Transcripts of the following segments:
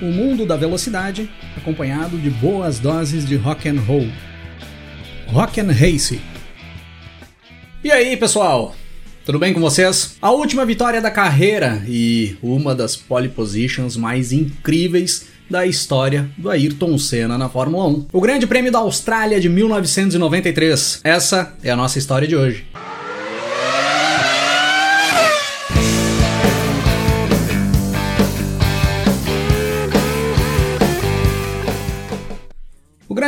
O mundo da velocidade, acompanhado de boas doses de rock and roll. Rock and Race. E aí, pessoal? Tudo bem com vocês? A última vitória da carreira e uma das pole positions mais incríveis da história do Ayrton Senna na Fórmula 1. O Grande Prêmio da Austrália de 1993. Essa é a nossa história de hoje.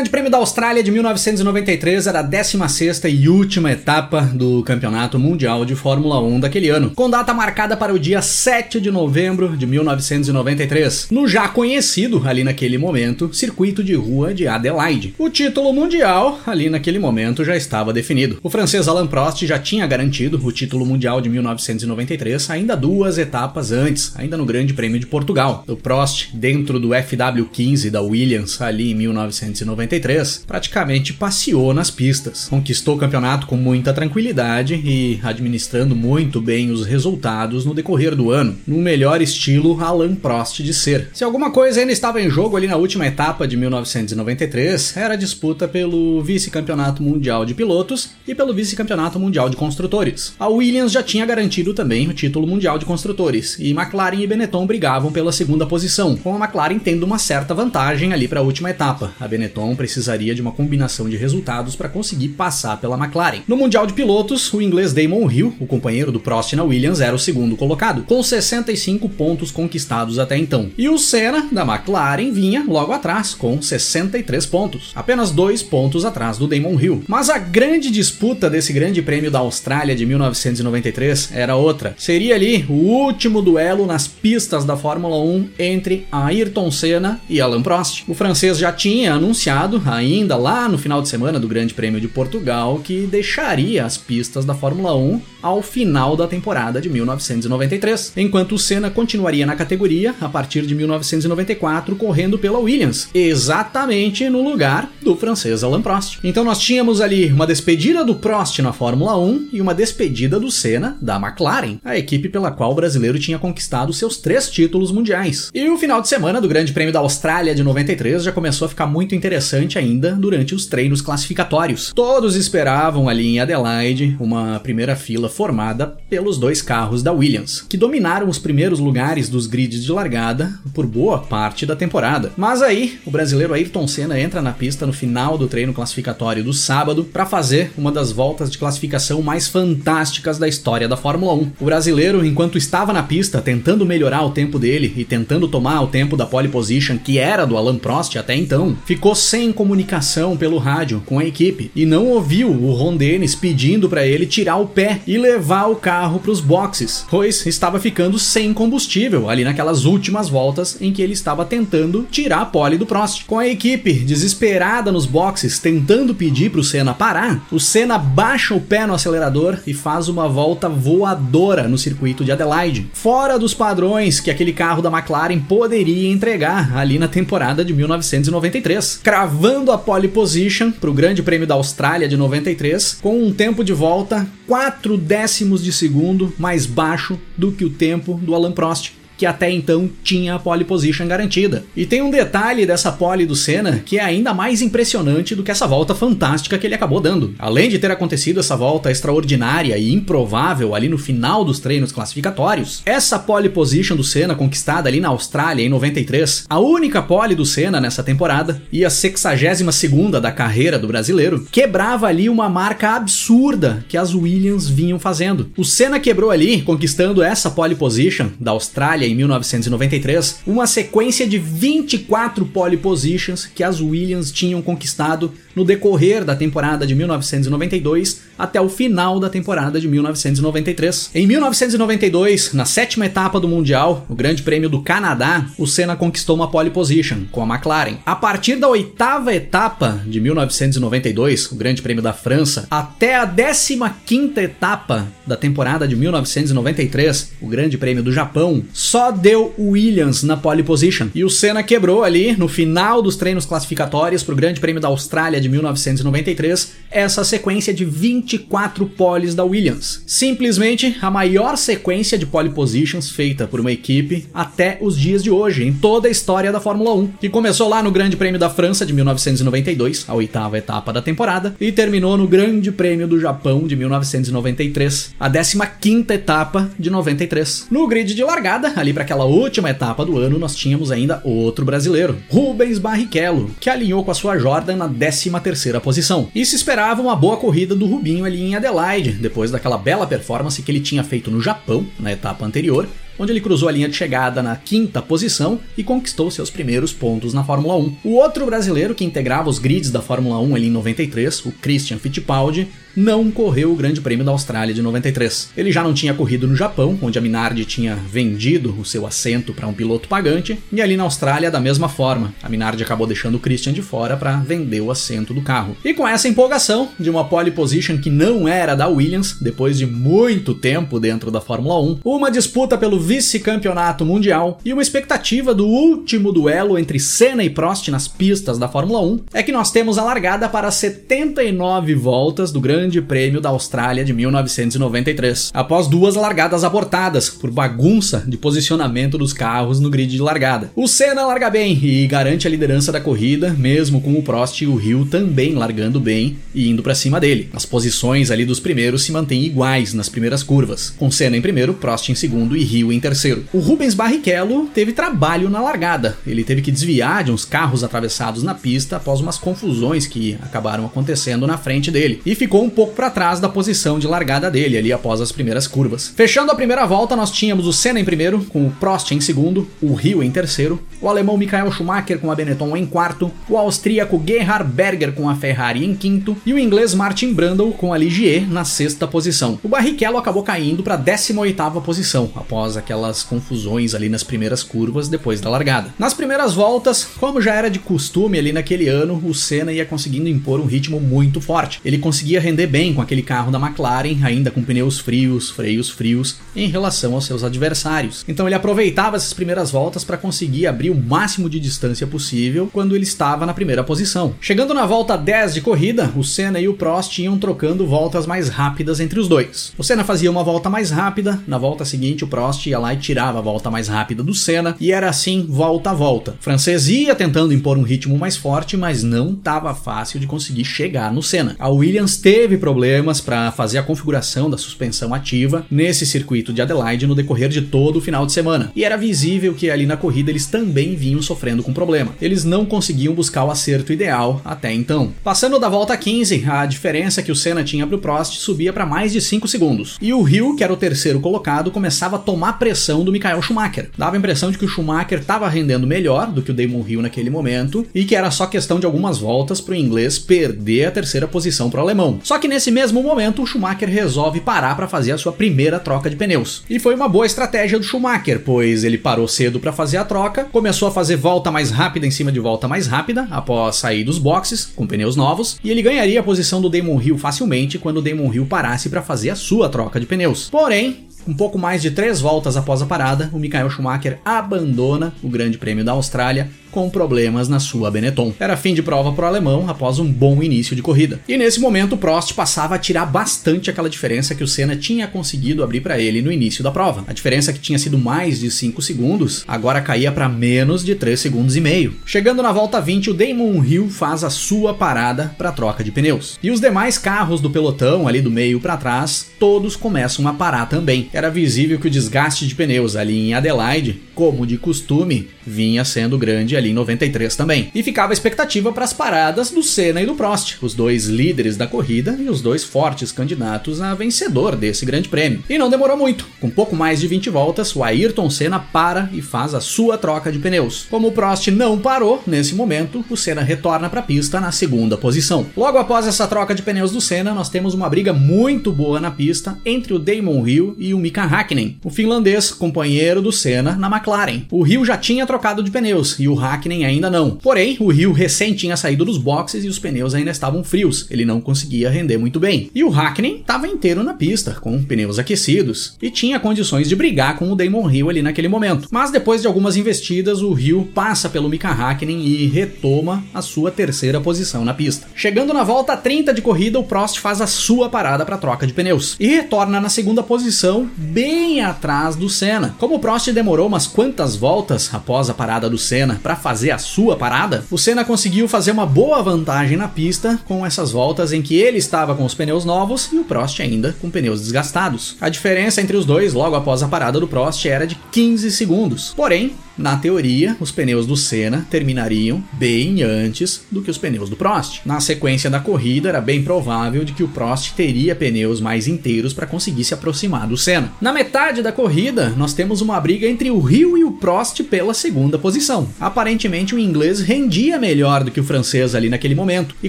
Grande Prêmio da Austrália de 1993 era a 16 e última etapa do Campeonato Mundial de Fórmula 1 daquele ano, com data marcada para o dia 7 de novembro de 1993, no já conhecido, ali naquele momento, circuito de rua de Adelaide. O título mundial, ali naquele momento, já estava definido. O francês Alain Prost já tinha garantido o título mundial de 1993 ainda duas etapas antes, ainda no Grande Prêmio de Portugal. O Prost, dentro do FW15 da Williams, ali em 1993, 93, praticamente passeou nas pistas. Conquistou o campeonato com muita tranquilidade e administrando muito bem os resultados no decorrer do ano, no melhor estilo Alain Prost de ser. Se alguma coisa ainda estava em jogo ali na última etapa de 1993, era a disputa pelo vice-campeonato mundial de pilotos e pelo vice-campeonato mundial de construtores. A Williams já tinha garantido também o título mundial de construtores e McLaren e Benetton brigavam pela segunda posição, com a McLaren tendo uma certa vantagem ali para a última etapa. A Benetton precisaria de uma combinação de resultados para conseguir passar pela McLaren. No Mundial de Pilotos, o inglês Damon Hill, o companheiro do Prost na Williams, era o segundo colocado, com 65 pontos conquistados até então. E o Senna, da McLaren, vinha logo atrás, com 63 pontos, apenas dois pontos atrás do Damon Hill. Mas a grande disputa desse Grande Prêmio da Austrália de 1993 era outra. Seria ali o último duelo nas pistas da Fórmula 1 entre Ayrton Senna e Alain Prost. O francês já tinha anunciado ainda lá no final de semana do Grande Prêmio de Portugal que deixaria as pistas da Fórmula 1 ao final da temporada de 1993, enquanto o Senna continuaria na categoria a partir de 1994 correndo pela Williams, exatamente no lugar do francês Alain Prost. Então nós tínhamos ali uma despedida do Prost na Fórmula 1 e uma despedida do Senna da McLaren, a equipe pela qual o brasileiro tinha conquistado seus três títulos mundiais. E o final de semana do Grande Prêmio da Austrália de 93 já começou a ficar muito interessante interessante ainda durante os treinos classificatórios. Todos esperavam ali em Adelaide uma primeira fila formada pelos dois carros da Williams, que dominaram os primeiros lugares dos grids de largada por boa parte da temporada. Mas aí, o brasileiro Ayrton Senna entra na pista no final do treino classificatório do sábado para fazer uma das voltas de classificação mais fantásticas da história da Fórmula 1. O brasileiro, enquanto estava na pista tentando melhorar o tempo dele e tentando tomar o tempo da pole position que era do Alan Prost até então, ficou sem comunicação pelo rádio com a equipe e não ouviu o Ron Dennis pedindo para ele tirar o pé e levar o carro para os boxes, pois estava ficando sem combustível ali naquelas últimas voltas em que ele estava tentando tirar a pole do Prost. Com a equipe desesperada nos boxes tentando pedir para o Senna parar, o Senna baixa o pé no acelerador e faz uma volta voadora no circuito de Adelaide, fora dos padrões que aquele carro da McLaren poderia entregar ali na temporada de 1993 cravando a pole position para o Grande Prêmio da Austrália de 93, com um tempo de volta 4 décimos de segundo mais baixo do que o tempo do Alan Prost que até então tinha a pole position garantida. E tem um detalhe dessa pole do Senna que é ainda mais impressionante do que essa volta fantástica que ele acabou dando. Além de ter acontecido essa volta extraordinária e improvável ali no final dos treinos classificatórios, essa pole position do Senna conquistada ali na Austrália em 93, a única pole do Senna nessa temporada e a 62 segunda da carreira do brasileiro, quebrava ali uma marca absurda que as Williams vinham fazendo. O Senna quebrou ali, conquistando essa pole position da Austrália em 1993, uma sequência de 24 pole positions que as Williams tinham conquistado no decorrer da temporada de 1992 até o final da temporada de 1993. Em 1992, na sétima etapa do Mundial, o Grande Prêmio do Canadá, o Senna conquistou uma pole position com a McLaren. A partir da oitava etapa de 1992, o Grande Prêmio da França, até a 15 quinta etapa da temporada de 1993, o Grande Prêmio do Japão, só só deu Williams na pole position. E o Senna quebrou ali no final dos treinos classificatórios para o Grande Prêmio da Austrália de 1993 essa sequência de 24 poles da Williams. Simplesmente a maior sequência de pole positions feita por uma equipe até os dias de hoje, em toda a história da Fórmula 1, que começou lá no Grande Prêmio da França de 1992, a oitava etapa da temporada, e terminou no Grande Prêmio do Japão de 1993, a 15 etapa de 93. No grid de largada, ali para aquela última etapa do ano, nós tínhamos ainda outro brasileiro, Rubens Barrichello, que alinhou com a sua Jordan na 13 terceira posição. E se esperava uma boa corrida do Rubinho ali em Adelaide, depois daquela bela performance que ele tinha feito no Japão, na etapa anterior, onde ele cruzou a linha de chegada na quinta posição e conquistou seus primeiros pontos na Fórmula 1. O outro brasileiro que integrava os grids da Fórmula 1 ali em 93, o Christian Fittipaldi, não correu o Grande Prêmio da Austrália de 93. Ele já não tinha corrido no Japão, onde a Minardi tinha vendido o seu assento para um piloto pagante, e ali na Austrália da mesma forma. A Minardi acabou deixando o Christian de fora para vender o assento do carro. E com essa empolgação de uma pole position que não era da Williams, depois de muito tempo dentro da Fórmula 1, uma disputa pelo vice-campeonato mundial e uma expectativa do último duelo entre Senna e Prost nas pistas da Fórmula 1, é que nós temos a largada para 79 voltas do Grande Prêmio da Austrália de 1993, após duas largadas abortadas por bagunça de posicionamento dos carros no grid de largada. O Senna larga bem e garante a liderança da corrida, mesmo com o Prost e o Hill também largando bem e indo para cima dele. As posições ali dos primeiros se mantêm iguais nas primeiras curvas, com Senna em primeiro, Prost em segundo e Hill em terceiro. O Rubens Barrichello teve trabalho na largada. Ele teve que desviar de uns carros atravessados na pista após umas confusões que acabaram acontecendo na frente dele e ficou um pouco para trás da posição de largada dele ali após as primeiras curvas. Fechando a primeira volta, nós tínhamos o Senna em primeiro, com o Prost em segundo, o Rio em terceiro, o alemão Michael Schumacher com a Benetton em quarto, o austríaco Gerhard Berger com a Ferrari em quinto e o inglês Martin Brundle com a Ligier na sexta posição. O Barrichello acabou caindo para a 18ª posição após aquelas confusões ali nas primeiras curvas depois da largada. Nas primeiras voltas, como já era de costume ali naquele ano, o Senna ia conseguindo impor um ritmo muito forte. Ele conseguia render bem com aquele carro da McLaren, ainda com pneus frios, freios frios, em relação aos seus adversários. Então ele aproveitava essas primeiras voltas para conseguir abrir o máximo de distância possível quando ele estava na primeira posição. Chegando na volta 10 de corrida, o Senna e o Prost iam trocando voltas mais rápidas entre os dois. O Senna fazia uma volta mais rápida, na volta seguinte o Prost ia lá e tirava a volta mais rápida do Senna, e era assim volta a volta. O francês ia tentando impor um ritmo mais forte, mas não estava fácil de conseguir chegar no Senna. A Williams teve problemas para fazer a configuração da suspensão ativa nesse circuito de Adelaide no decorrer de todo o final de semana. E era visível que ali na corrida eles também vinham sofrendo com problema. Eles não conseguiam buscar o acerto ideal até então. Passando da volta 15, a diferença que o Senna tinha para o Prost subia para mais de 5 segundos. E o Hill, que era o terceiro colocado, começava a tomar pressão do Michael Schumacher. Dava a impressão de que o Schumacher estava rendendo melhor do que o Damon Hill naquele momento e que era só questão de algumas voltas para o inglês perder a terceira posição para o alemão. Só que nesse mesmo momento o Schumacher resolve parar para fazer a sua primeira troca de pneus. E foi uma boa estratégia do Schumacher, pois ele parou cedo para fazer a troca, começou a fazer volta mais rápida em cima de volta mais rápida após sair dos boxes com pneus novos, e ele ganharia a posição do Damon Hill facilmente quando o Damon Hill parasse para fazer a sua troca de pneus. Porém, um pouco mais de três voltas após a parada, o Michael Schumacher abandona o Grande Prêmio da Austrália com problemas na sua Benetton. Era fim de prova para o alemão após um bom início de corrida. E nesse momento, Prost passava a tirar bastante aquela diferença que o Senna tinha conseguido abrir para ele no início da prova. A diferença que tinha sido mais de 5 segundos, agora caía para menos de 3 segundos e meio. Chegando na volta 20, o Damon Hill faz a sua parada para troca de pneus. E os demais carros do pelotão, ali do meio para trás, todos começam a parar também. Era visível que o desgaste de pneus ali em Adelaide, como de costume, vinha sendo grande ali em 93 também. E ficava a expectativa para as paradas do Senna e do Prost, os dois líderes da corrida e os dois fortes candidatos a vencedor desse grande prêmio. E não demorou muito. Com pouco mais de 20 voltas, o Ayrton Senna para e faz a sua troca de pneus. Como o Prost não parou nesse momento, o Senna retorna para a pista na segunda posição. Logo após essa troca de pneus do Senna, nós temos uma briga muito boa na pista entre o Damon Hill e o Mika Hakkinen, o finlandês companheiro do Senna na McLaren. O Hill já tinha trocado de pneus e o Hakkinen ainda não. Porém, o Rio recém tinha saído dos boxes e os pneus ainda estavam frios, ele não conseguia render muito bem. E o Hakkinen estava inteiro na pista, com pneus aquecidos, e tinha condições de brigar com o Damon Hill ali naquele momento. Mas depois de algumas investidas, o Rio passa pelo Mika Hakkinen e retoma a sua terceira posição na pista. Chegando na volta 30 de corrida, o Prost faz a sua parada para troca de pneus e retorna na segunda posição, bem atrás do Senna. Como o Prost demorou umas quantas voltas após a parada do Senna para fazer a sua parada, o Senna conseguiu fazer uma boa vantagem na pista com essas voltas em que ele estava com os pneus novos e o Prost ainda com pneus desgastados. A diferença entre os dois logo após a parada do Prost era de 15 segundos. Porém, na teoria, os pneus do Senna terminariam bem antes do que os pneus do Prost. Na sequência da corrida, era bem provável de que o Prost teria pneus mais inteiros para conseguir se aproximar do Senna. Na metade da corrida, nós temos uma briga entre o Rio e o Prost pela segunda posição. Aparentemente, o inglês rendia melhor do que o francês ali naquele momento e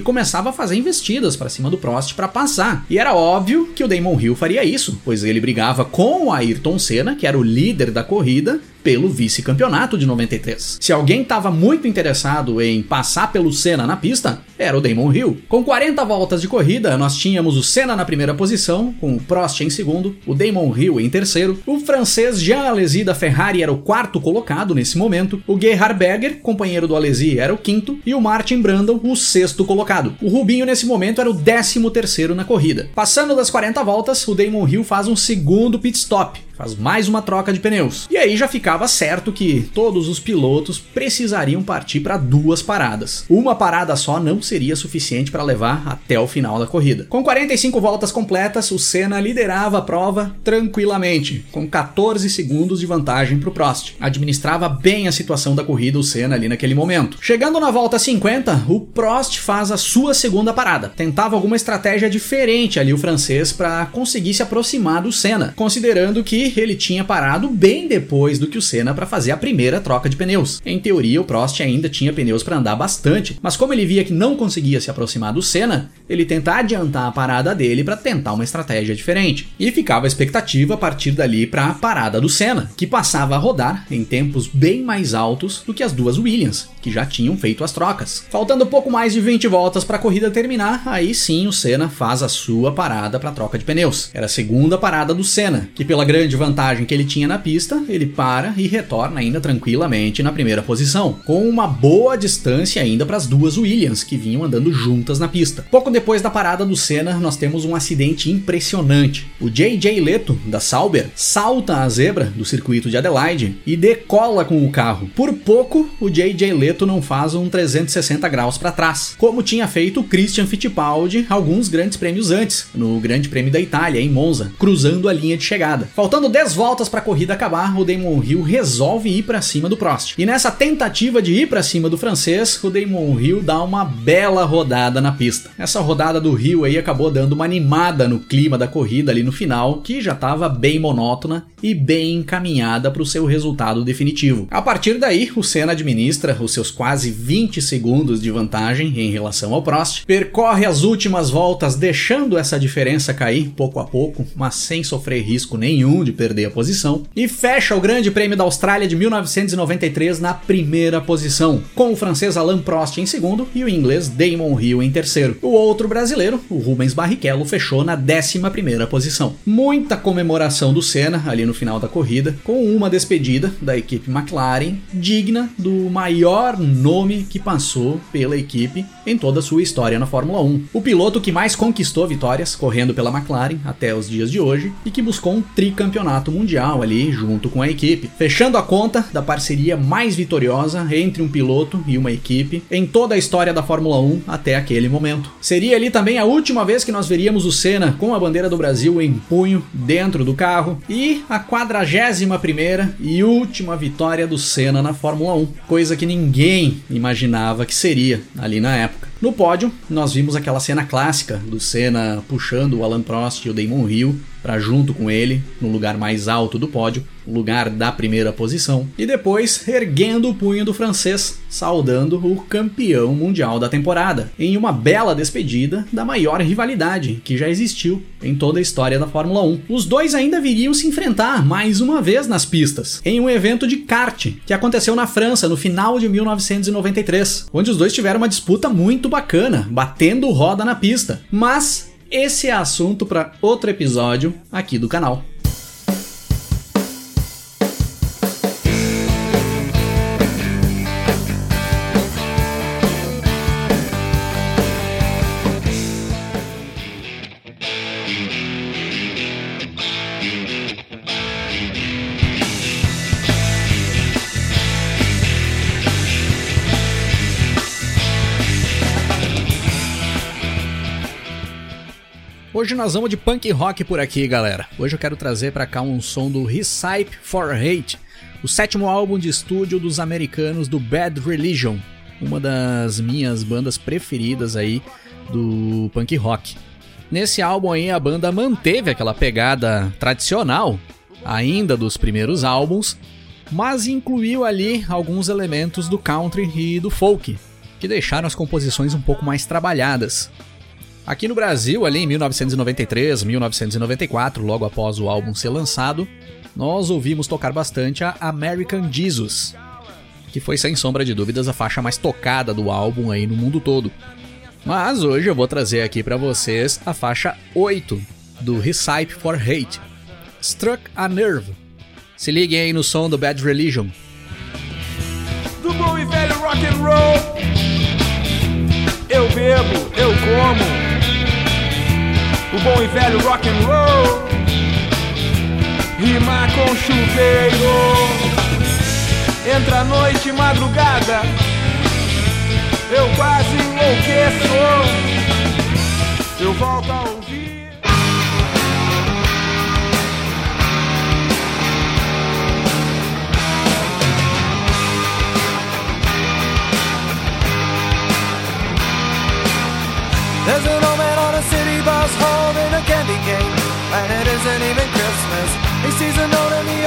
começava a fazer investidas para cima do Prost para passar. E era óbvio que o Damon Hill faria isso, pois ele brigava com o Ayrton Senna, que era o líder da corrida, pelo vice-campeonato de 93. Se alguém estava muito interessado em passar pelo Senna na pista, era o Damon Hill. Com 40 voltas de corrida, nós tínhamos o Senna na primeira posição, com o Prost em segundo, o Damon Hill em terceiro, o francês Jean Alesi da Ferrari era o quarto colocado nesse momento, o Gerhard Berger, companheiro do Alesi, era o quinto, e o Martin Brandon, o sexto colocado. O Rubinho nesse momento era o décimo terceiro na corrida. Passando das 40 voltas, o Damon Hill faz um segundo pit stop, faz mais uma troca de pneus. E aí já ficava certo que todos os pilotos precisariam partir para duas paradas. Uma parada só não seria suficiente para levar até o final da corrida. Com 45 voltas completas, o Senna liderava a prova tranquilamente, com 14 segundos de vantagem para o Prost. Administrava bem a situação da corrida o Senna ali naquele momento. Chegando na volta 50, o Prost faz a sua segunda parada. Tentava alguma estratégia diferente ali o francês para conseguir se aproximar do Senna, considerando que ele tinha parado bem depois do que o Senna para fazer a primeira troca de pneus. Em teoria, o Prost ainda tinha pneus para andar bastante, mas como ele via que não conseguia se aproximar do Senna, ele tenta adiantar a parada dele para tentar uma estratégia diferente. E ficava a expectativa a partir dali para a parada do Senna, que passava a rodar em tempos bem mais altos do que as duas Williams, que já tinham feito as trocas. Faltando pouco mais de 20 voltas para a corrida terminar, aí sim o Senna faz a sua parada para troca de pneus. Era a segunda parada do Senna, que pela grande vantagem que ele tinha na pista, ele para e retorna ainda tranquilamente na primeira posição, com uma boa distância ainda para as duas Williams que vinham andando juntas na pista. Pouco depois da parada do Senna, nós temos um acidente impressionante. O JJ Leto da Sauber salta a zebra do circuito de Adelaide e decola com o carro. Por pouco, o JJ Leto não faz um 360 graus para trás, como tinha feito o Christian Fittipaldi alguns grandes prêmios antes, no Grande Prêmio da Itália em Monza, cruzando a linha de chegada. Faltando Faltando 10 voltas para a corrida acabar, o Damon Hill resolve ir para cima do Prost. E nessa tentativa de ir para cima do francês, o Damon Hill dá uma bela rodada na pista. Essa rodada do Hill aí acabou dando uma animada no clima da corrida ali no final, que já estava bem monótona e bem encaminhada para o seu resultado definitivo. A partir daí, o Senna administra os seus quase 20 segundos de vantagem em relação ao Prost, percorre as últimas voltas deixando essa diferença cair pouco a pouco, mas sem sofrer risco nenhum de perder a posição, e fecha o Grande Prêmio da Austrália de 1993 na primeira posição, com o francês Alain Prost em segundo e o inglês Damon Hill em terceiro. O outro brasileiro, o Rubens Barrichello, fechou na décima primeira posição. Muita comemoração do Senna ali no final da corrida, com uma despedida da equipe McLaren digna do maior nome que passou pela equipe em toda a sua história na Fórmula 1. O piloto que mais conquistou vitórias correndo pela McLaren até os dias de hoje e que buscou um tricampeonato campeonato mundial ali junto com a equipe, fechando a conta da parceria mais vitoriosa entre um piloto e uma equipe em toda a história da Fórmula 1 até aquele momento. Seria ali também a última vez que nós veríamos o Senna com a bandeira do Brasil em punho dentro do carro e a 41 primeira e última vitória do Senna na Fórmula 1, coisa que ninguém imaginava que seria ali na época. No pódio, nós vimos aquela cena clássica do Senna puxando o Alan Prost e o Damon Hill para junto com ele, no lugar mais alto do pódio, lugar da primeira posição, e depois erguendo o punho do francês, saudando o campeão mundial da temporada, em uma bela despedida da maior rivalidade que já existiu em toda a história da Fórmula 1. Os dois ainda viriam se enfrentar mais uma vez nas pistas, em um evento de kart que aconteceu na França no final de 1993, onde os dois tiveram uma disputa muito bacana, batendo roda na pista. Mas esse é assunto para outro episódio aqui do canal. Hoje nós vamos de punk rock por aqui, galera. Hoje eu quero trazer para cá um som do Recipe for Hate, o sétimo álbum de estúdio dos americanos do Bad Religion, uma das minhas bandas preferidas aí do punk rock. Nesse álbum aí a banda manteve aquela pegada tradicional, ainda dos primeiros álbuns, mas incluiu ali alguns elementos do country e do folk, que deixaram as composições um pouco mais trabalhadas. Aqui no Brasil, ali em 1993, 1994, logo após o álbum ser lançado, nós ouvimos tocar bastante a American Jesus, que foi sem sombra de dúvidas a faixa mais tocada do álbum aí no mundo todo. Mas hoje eu vou trazer aqui para vocês a faixa 8 do Recipe for Hate, Struck a Nerve. Se liguem aí no som do Bad Religion. Do bom e velho rock and roll. Eu bebo, eu como o bom e velho rock and roll. Rimar com chuveiro. Entra a noite, madrugada. Eu quase enlouqueço. Eu volto a ouvir.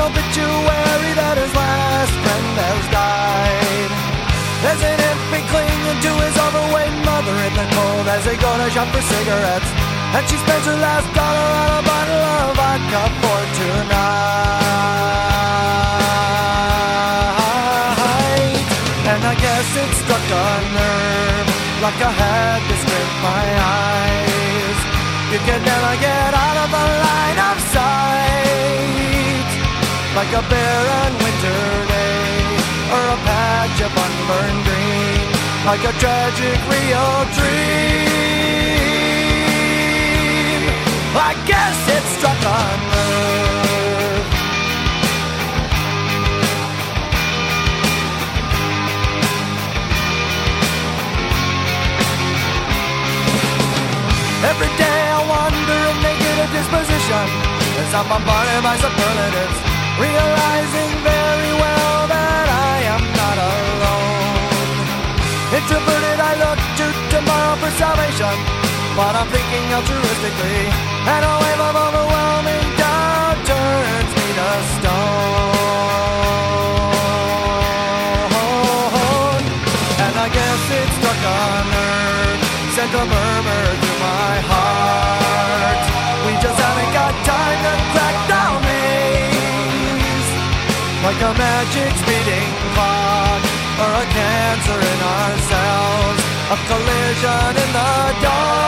Obituary that his last friend has died. There's an infant clinging to his overweight mother in the cold as they go to shop for cigarettes, and she spends her last dollar on a bottle of vodka for tonight. And I guess it struck a nerve like I had to squint my eyes. You can never get out of Like a barren winter day, or a patch of unburned green. Like a tragic real dream. I guess it struck a nerve. Every day I wonder of negative disposition As I'm bombarded by superlatives Realizing very well that I am not alone. Introverted I look to tomorrow for salvation But I'm thinking altruistically And a wave of overwhelming doubt turns me to stone. And I guess it struck a nerve Sent Like a magic speeding clock Or a cancer in our cells A collision in the dark